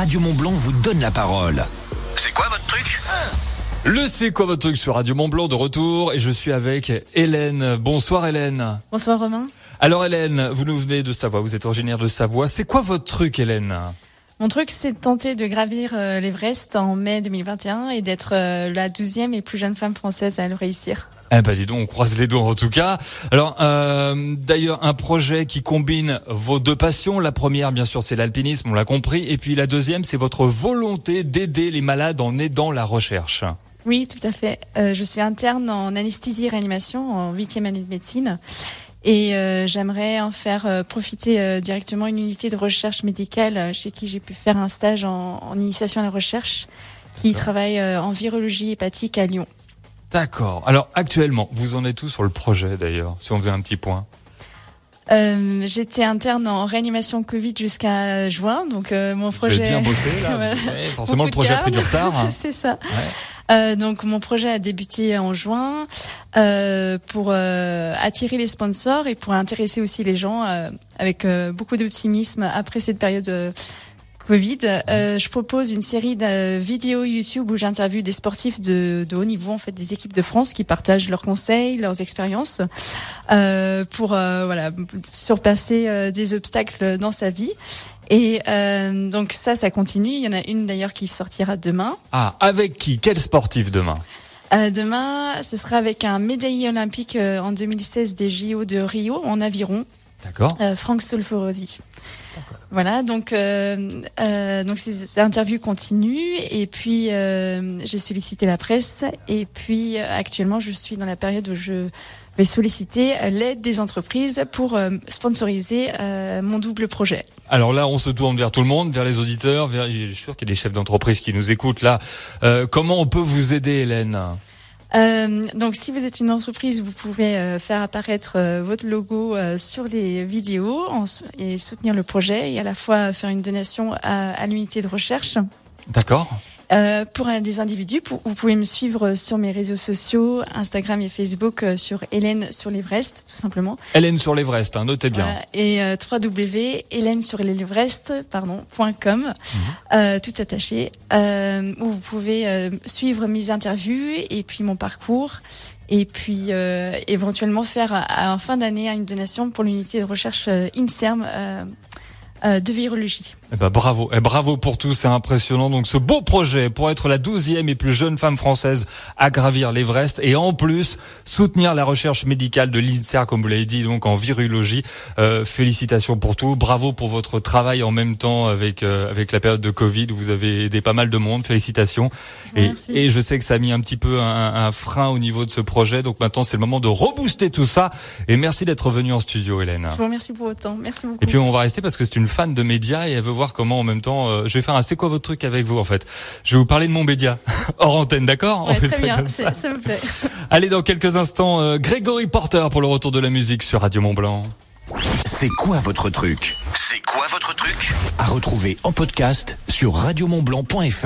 Radio Mont Blanc vous donne la parole. C'est quoi votre truc Le C'est quoi votre truc sur Radio Mont Blanc de retour et je suis avec Hélène. Bonsoir Hélène. Bonsoir Romain. Alors Hélène, vous nous venez de Savoie, vous êtes originaire de Savoie. C'est quoi votre truc Hélène Mon truc, c'est de tenter de gravir euh, l'Everest en mai 2021 et d'être euh, la douzième et plus jeune femme française à le réussir. Eh ben dis donc, on croise les doigts en tout cas. Alors euh, d'ailleurs un projet qui combine vos deux passions. La première bien sûr c'est l'alpinisme, on l'a compris, et puis la deuxième c'est votre volonté d'aider les malades en aidant la recherche. Oui, tout à fait. Euh, je suis interne en anesthésie et réanimation en huitième année de médecine. Et euh, j'aimerais en faire euh, profiter euh, directement une unité de recherche médicale chez qui j'ai pu faire un stage en, en initiation à la recherche, qui travaille euh, en virologie hépatique à Lyon. D'accord. Alors actuellement, vous en êtes tout sur le projet d'ailleurs, si on faisait un petit point? Euh, J'étais interne en réanimation Covid jusqu'à juin, donc euh, mon projet. Vous avez bien bossé là. Voilà. avez- forcément le Beaucoup projet a pris du retard. C'est ça. Euh, donc mon projet a débuté en juin euh, pour euh, attirer les sponsors et pour intéresser aussi les gens euh, avec euh, beaucoup d'optimisme après cette période euh, Covid. Euh, je propose une série de vidéos YouTube où j'interviewe des sportifs de, de haut niveau, en fait des équipes de France qui partagent leurs conseils, leurs expériences euh, pour euh, voilà surpasser des obstacles dans sa vie. Et donc ça, ça continue. Il y en a une d'ailleurs qui sortira demain. Ah, avec qui? Quel sportif demain? Euh, demain, ce sera avec un médaillé olympique euh, en 2016 des JO de Rio en aviron, D'accord. euh, Franck Solforosi. Voilà, donc euh, euh, donc ces, interviews continuent et puis euh, j'ai sollicité la presse et puis actuellement je suis dans la période où je vais solliciter l'aide des entreprises pour sponsoriser mon double projet. Alors là, on se tourne vers tout le monde, vers les auditeurs, vers. Je suis sûr qu'il y a des chefs d'entreprise qui nous écoutent là. Comment on peut vous aider, Hélène? Euh, donc, si vous êtes une entreprise, vous pouvez euh, faire apparaître euh, votre logo sur les vidéos et soutenir le projet et à la fois faire une donation à l'unité de recherche. D'accord. Euh, pour un des individus, pour- vous pouvez me suivre sur mes réseaux sociaux, Instagram et Facebook, euh, sur Hélène sur l'Everest, tout simplement. Hélène sur l'Everest, hein, notez bien. Voilà. Et euh, www.hélène sur l'Everest, pardon, point .com, Mhm. euh, tout attaché, euh, où vous pouvez euh, suivre mes interviews et puis mon parcours. Et puis euh, éventuellement faire en fin d'année une donation pour l'unité de recherche INSERM euh, euh, de virologie. Eh ben, bravo, eh, bravo pour tout, c'est impressionnant. Donc ce beau projet pour être la douzième et plus jeune femme française à gravir l'Everest et en plus soutenir la recherche médicale de l'INSER, comme vous l'avez dit, donc en virologie. Euh, félicitations pour tout, bravo pour votre travail en même temps avec euh, avec la période de Covid où vous avez aidé pas mal de monde. Félicitations. Et, Merci. et je sais que ça a mis un petit peu un, un frein au niveau de ce projet, donc maintenant c'est le moment de rebooster tout ça. Et merci d'être venu en studio, Hélène. Je vous remercie pour temps. Merci beaucoup. Et puis on va rester parce que c'est une fan de médias et elle veut voir comment en même temps. euh, je vais faire un c'est quoi votre truc avec vous en fait. Je vais vous parler de mon média hors antenne, d'accord Ouais, très ça bien, comme ça. c'est- ça me plaît. Allez dans quelques instants, euh, Grégory Porter pour le retour de la musique sur Radio Mont Blanc. C'est quoi votre truc? C'est quoi votre truc? À retrouver en podcast sur radiomontblanc.fr.